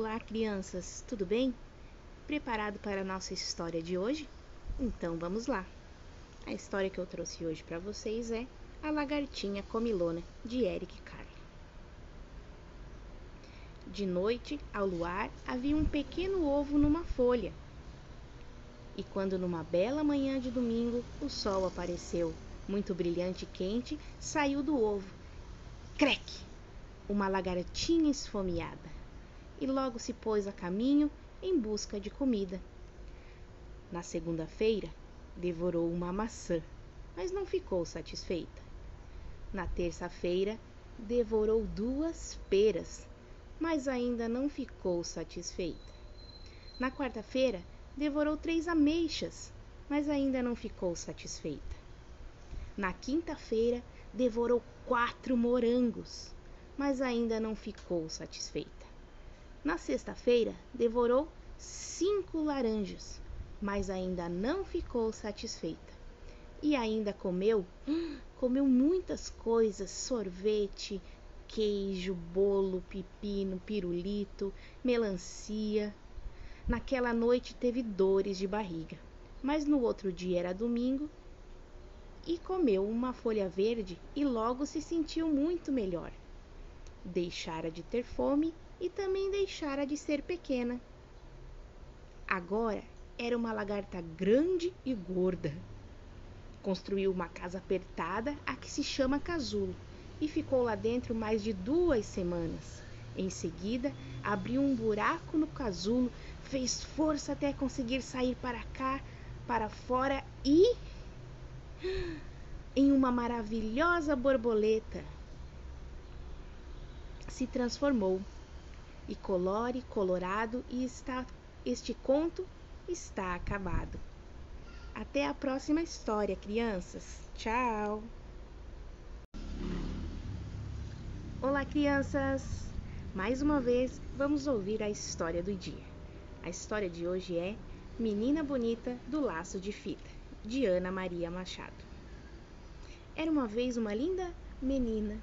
Olá, crianças, tudo bem? Preparado para a nossa história de hoje? Então vamos lá. A história que eu trouxe hoje para vocês é A Lagartinha Comilona, de Eric Carle. De noite, ao luar, havia um pequeno ovo numa folha. E quando numa bela manhã de domingo o sol apareceu, muito brilhante e quente, saiu do ovo. Creque! Uma lagartinha esfomeada e logo se pôs a caminho em busca de comida. Na segunda-feira, devorou uma maçã, mas não ficou satisfeita. Na terça-feira, devorou duas peras, mas ainda não ficou satisfeita. Na quarta-feira, devorou três ameixas, mas ainda não ficou satisfeita. Na quinta-feira, devorou quatro morangos, mas ainda não ficou satisfeita. Na sexta-feira, devorou cinco laranjas, mas ainda não ficou satisfeita. E ainda comeu, comeu muitas coisas: sorvete, queijo, bolo, pepino, pirulito, melancia. Naquela noite teve dores de barriga, mas no outro dia era domingo e comeu uma folha verde e logo se sentiu muito melhor. Deixara de ter fome e também deixara de ser pequena. Agora era uma lagarta grande e gorda. Construiu uma casa apertada, a que se chama casulo, e ficou lá dentro mais de duas semanas. Em seguida, abriu um buraco no casulo, fez força até conseguir sair para cá, para fora e. Em uma maravilhosa borboleta, se transformou e colore colorado e está este conto está acabado. Até a próxima história, crianças. Tchau. Olá, crianças. Mais uma vez, vamos ouvir a história do dia. A história de hoje é Menina Bonita do Laço de Fita, de Ana Maria Machado. Era uma vez uma linda menina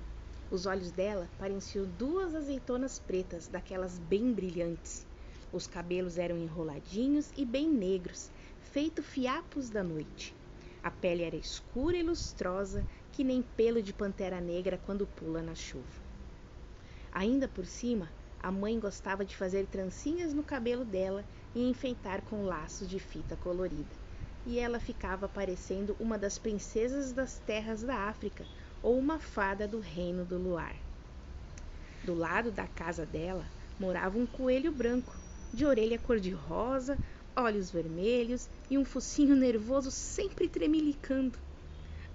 os olhos dela pareciam duas azeitonas pretas, daquelas bem brilhantes. Os cabelos eram enroladinhos e bem negros, feito fiapos da noite. A pele era escura e lustrosa, que nem pelo de pantera negra quando pula na chuva. Ainda por cima, a mãe gostava de fazer trancinhas no cabelo dela e enfeitar com laços de fita colorida. E ela ficava parecendo uma das princesas das terras da África, ou uma fada do reino do luar. Do lado da casa dela morava um coelho branco, de orelha cor-de-rosa, olhos vermelhos e um focinho nervoso sempre tremelicando.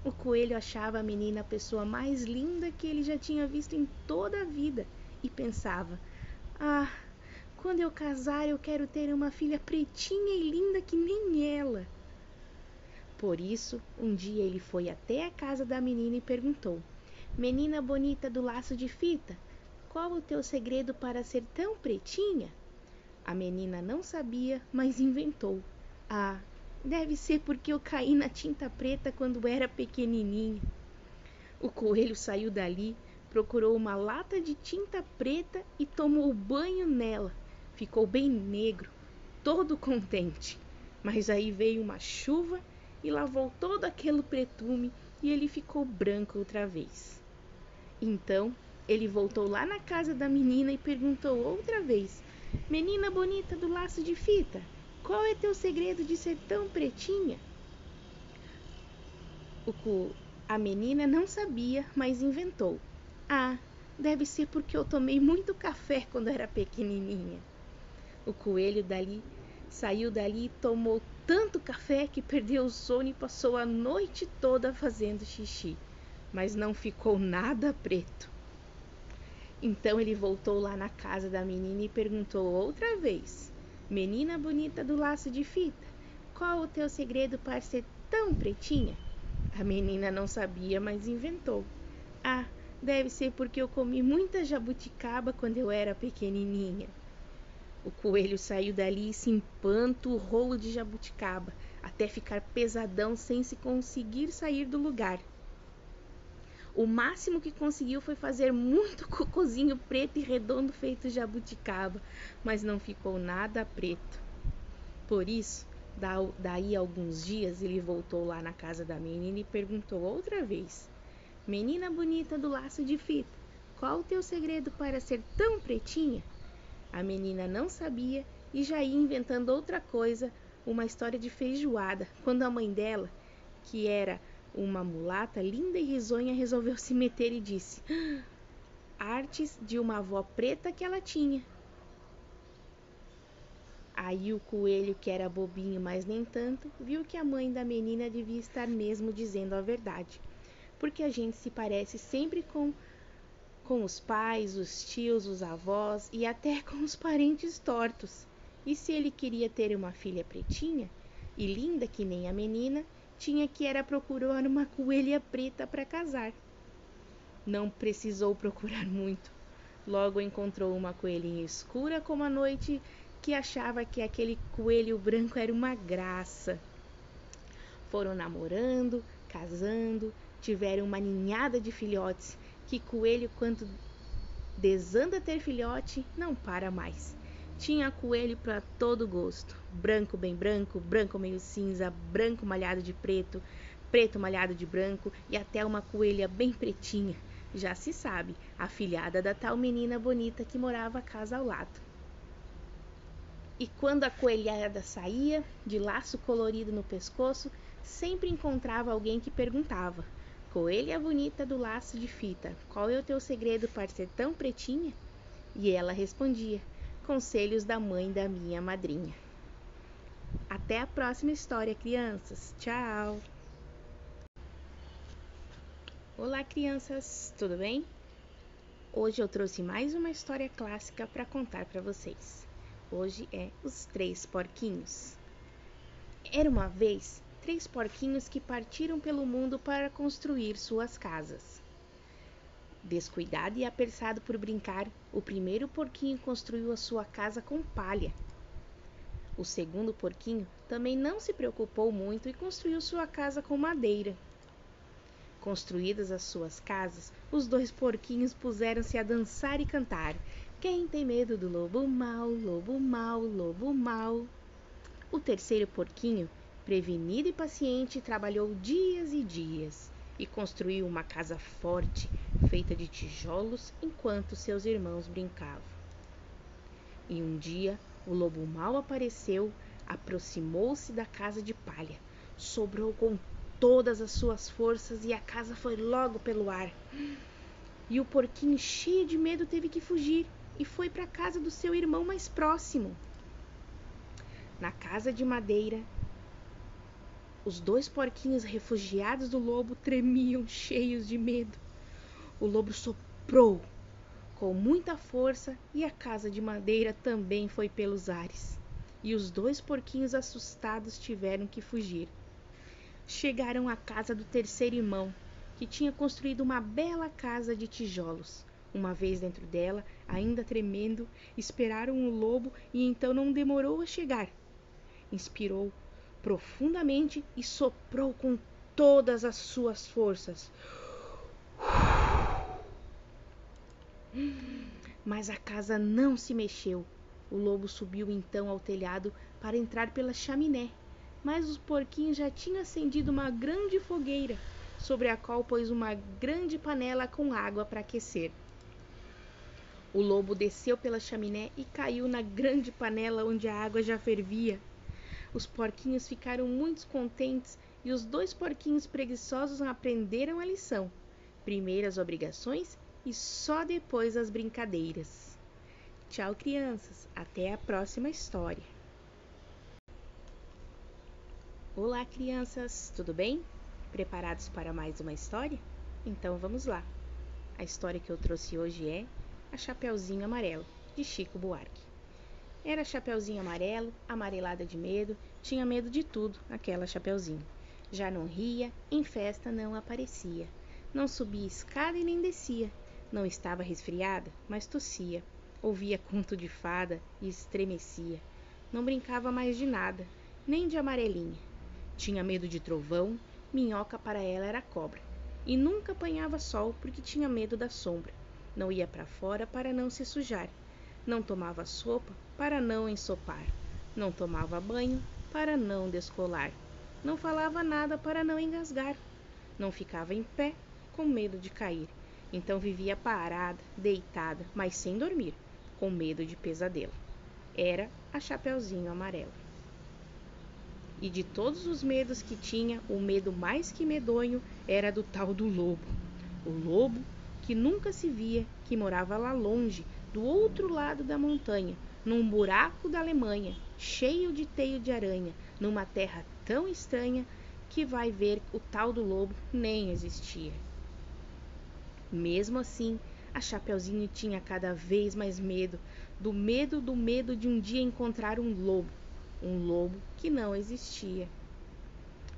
O coelho achava a menina a pessoa mais linda que ele já tinha visto em toda a vida e pensava: Ah, quando eu casar eu quero ter uma filha pretinha e linda que nem ela. Por isso, um dia ele foi até a casa da menina e perguntou: Menina bonita do laço de fita, qual o teu segredo para ser tão pretinha? A menina não sabia, mas inventou. Ah, deve ser porque eu caí na tinta preta quando era pequenininha. O coelho saiu dali, procurou uma lata de tinta preta e tomou banho nela. Ficou bem negro, todo contente. Mas aí veio uma chuva e lavou todo aquele pretume e ele ficou branco outra vez. Então ele voltou lá na casa da menina e perguntou outra vez: Menina bonita do laço de fita, qual é teu segredo de ser tão pretinha? O a menina não sabia, mas inventou. Ah, deve ser porque eu tomei muito café quando era pequenininha. O coelho dali saiu dali e tomou tanto café que perdeu o sono e passou a noite toda fazendo xixi, mas não ficou nada preto. Então ele voltou lá na casa da menina e perguntou outra vez: Menina bonita do laço de fita, qual o teu segredo para ser tão pretinha? A menina não sabia, mas inventou. Ah, deve ser porque eu comi muita jabuticaba quando eu era pequenininha. O coelho saiu dali e se rolo de jabuticaba, até ficar pesadão sem se conseguir sair do lugar. O máximo que conseguiu foi fazer muito cocôzinho preto e redondo feito jabuticaba, mas não ficou nada preto. Por isso, daí alguns dias, ele voltou lá na casa da menina e perguntou outra vez: Menina bonita do laço de fita, qual o teu segredo para ser tão pretinha? A menina não sabia e já ia inventando outra coisa, uma história de feijoada, quando a mãe dela, que era uma mulata linda e risonha, resolveu se meter e disse: Artes de uma avó preta que ela tinha. Aí o coelho, que era bobinho, mas nem tanto, viu que a mãe da menina devia estar mesmo dizendo a verdade, porque a gente se parece sempre com com os pais, os tios, os avós e até com os parentes tortos. E se ele queria ter uma filha pretinha e linda que nem a menina, tinha que era procurar uma coelha preta para casar. Não precisou procurar muito. Logo encontrou uma coelhinha escura como a noite que achava que aquele coelho branco era uma graça. Foram namorando, casando, tiveram uma ninhada de filhotes que coelho, quando desanda ter filhote, não para mais. Tinha coelho para todo gosto: branco bem branco, branco meio cinza, branco malhado de preto, preto malhado de branco e até uma coelha bem pretinha. Já se sabe, a filhada da tal menina bonita que morava a casa ao lado. E quando a coelhada saía, de laço colorido no pescoço, sempre encontrava alguém que perguntava: Coelha bonita do laço de fita, qual é o teu segredo para ser tão pretinha? E ela respondia: Conselhos da mãe da minha madrinha. Até a próxima história, crianças. Tchau! Olá, crianças, tudo bem? Hoje eu trouxe mais uma história clássica para contar para vocês. Hoje é Os Três Porquinhos. Era uma vez três porquinhos que partiram pelo mundo para construir suas casas. Descuidado e apressado por brincar, o primeiro porquinho construiu a sua casa com palha. O segundo porquinho também não se preocupou muito e construiu sua casa com madeira. Construídas as suas casas, os dois porquinhos puseram-se a dançar e cantar. Quem tem medo do lobo mau, lobo mau, lobo mau? O terceiro porquinho Prevenido e paciente, trabalhou dias e dias e construiu uma casa forte, feita de tijolos, enquanto seus irmãos brincavam. E um dia o lobo mau apareceu, aproximou-se da casa de palha, sobrou com todas as suas forças e a casa foi logo pelo ar. E o porquinho, cheio de medo, teve que fugir e foi para a casa do seu irmão mais próximo. Na casa de madeira, os dois porquinhos refugiados do lobo tremiam, cheios de medo. O lobo soprou com muita força e a casa de madeira também foi pelos ares. E os dois porquinhos assustados tiveram que fugir. Chegaram à casa do terceiro irmão, que tinha construído uma bela casa de tijolos. Uma vez dentro dela, ainda tremendo, esperaram o lobo e então não demorou a chegar. Inspirou profundamente e soprou com todas as suas forças. Mas a casa não se mexeu. O lobo subiu então ao telhado para entrar pela chaminé, mas os porquinhos já tinham acendido uma grande fogueira, sobre a qual pôs uma grande panela com água para aquecer. O lobo desceu pela chaminé e caiu na grande panela onde a água já fervia. Os porquinhos ficaram muito contentes e os dois porquinhos preguiçosos aprenderam a lição. Primeiro as obrigações e só depois as brincadeiras. Tchau, crianças. Até a próxima história. Olá, crianças. Tudo bem? Preparados para mais uma história? Então vamos lá. A história que eu trouxe hoje é A Chapeuzinho Amarelo, de Chico Buarque. Era Chapeuzinho amarelo, amarelada de medo, tinha medo de tudo, aquela Chapeuzinho. Já não ria, em festa não aparecia. Não subia escada e nem descia. Não estava resfriada, mas tossia. Ouvia conto de fada e estremecia. Não brincava mais de nada, nem de amarelinha. Tinha medo de trovão, minhoca para ela era cobra. e nunca apanhava sol porque tinha medo da sombra. Não ia para fora para não se sujar. Não tomava sopa para não ensopar. Não tomava banho para não descolar. Não falava nada para não engasgar. Não ficava em pé com medo de cair. Então vivia parada, deitada, mas sem dormir, com medo de pesadelo. Era a Chapeuzinho Amarelo. E de todos os medos que tinha, o medo mais que medonho era do tal do lobo. O lobo que nunca se via, que morava lá longe, do outro lado da montanha, num buraco da Alemanha, cheio de teio de aranha, numa terra tão estranha que vai ver o tal do lobo nem existia. Mesmo assim, a Chapeuzinho tinha cada vez mais medo, do medo do medo de um dia encontrar um lobo, um lobo que não existia.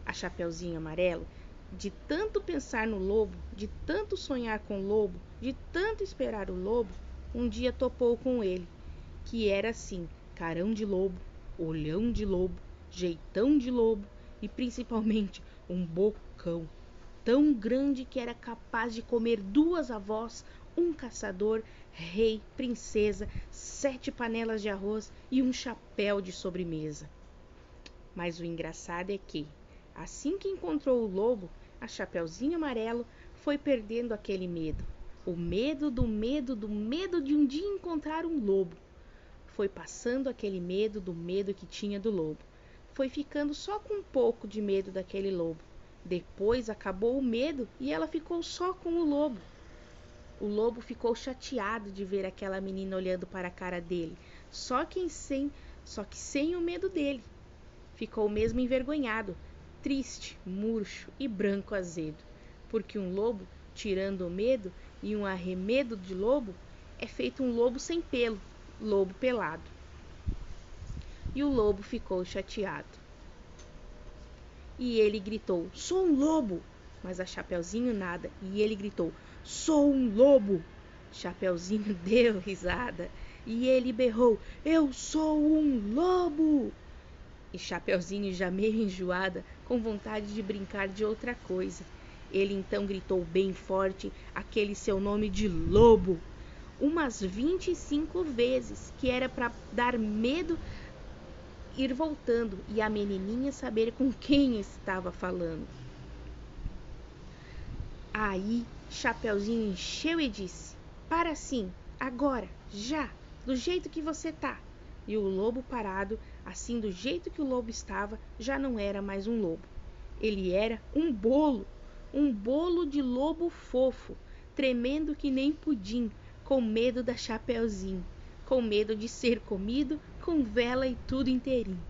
A Chapeuzinho Amarelo, de tanto pensar no lobo, de tanto sonhar com o lobo, de tanto esperar o lobo, um dia topou com ele, que era assim, carão de lobo, olhão de lobo, jeitão de lobo e principalmente um bocão tão grande que era capaz de comer duas avós, um caçador, rei, princesa, sete panelas de arroz e um chapéu de sobremesa. Mas o engraçado é que, assim que encontrou o lobo, a Chapeuzinho Amarelo foi perdendo aquele medo. O medo do medo do medo de um dia encontrar um lobo. Foi passando aquele medo do medo que tinha do lobo. Foi ficando só com um pouco de medo daquele lobo depois acabou o medo e ela ficou só com o lobo. O lobo ficou chateado de ver aquela menina olhando para a cara dele, só que sem, só que sem o medo dele. Ficou mesmo envergonhado, triste, murcho e branco azedo, porque um lobo, tirando o medo e um arremedo de lobo, é feito um lobo sem pelo, lobo pelado. E o lobo ficou chateado e ele gritou: Sou um lobo! Mas a Chapeuzinho nada, e ele gritou: Sou um lobo! Chapeuzinho deu risada e ele berrou: Eu sou um lobo! E Chapeuzinho, já meio enjoada, com vontade de brincar de outra coisa. Ele então gritou bem forte aquele seu nome de lobo, umas vinte e cinco vezes, que era para dar medo ir voltando e a menininha saber com quem estava falando. Aí Chapeuzinho encheu e disse: Para sim, agora, já, do jeito que você tá. E o lobo parado, assim do jeito que o lobo estava, já não era mais um lobo. Ele era um bolo, um bolo de lobo fofo, tremendo que nem pudim, com medo da Chapeuzinho com medo de ser comido com vela e tudo inteirinho.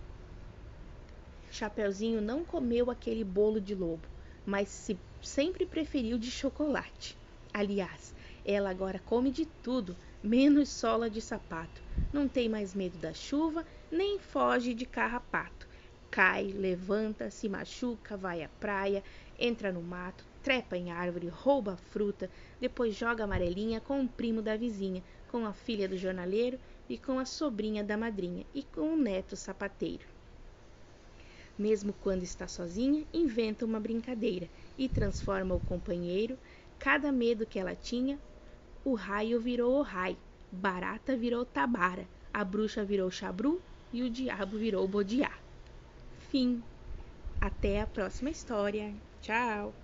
Chapeuzinho não comeu aquele bolo de lobo, mas se sempre preferiu de chocolate. Aliás, ela agora come de tudo, menos sola de sapato. Não tem mais medo da chuva, nem foge de carrapato. Cai, levanta, se machuca, vai à praia, entra no mato, trepa em árvore, rouba fruta, depois joga amarelinha com o primo da vizinha, com a filha do jornaleiro e com a sobrinha da madrinha e com o neto sapateiro. Mesmo quando está sozinha, inventa uma brincadeira e transforma o companheiro. Cada medo que ela tinha, o raio virou o raio, barata virou tabara, a bruxa virou chabru e o diabo virou bodiá. Fim. Até a próxima história. Tchau!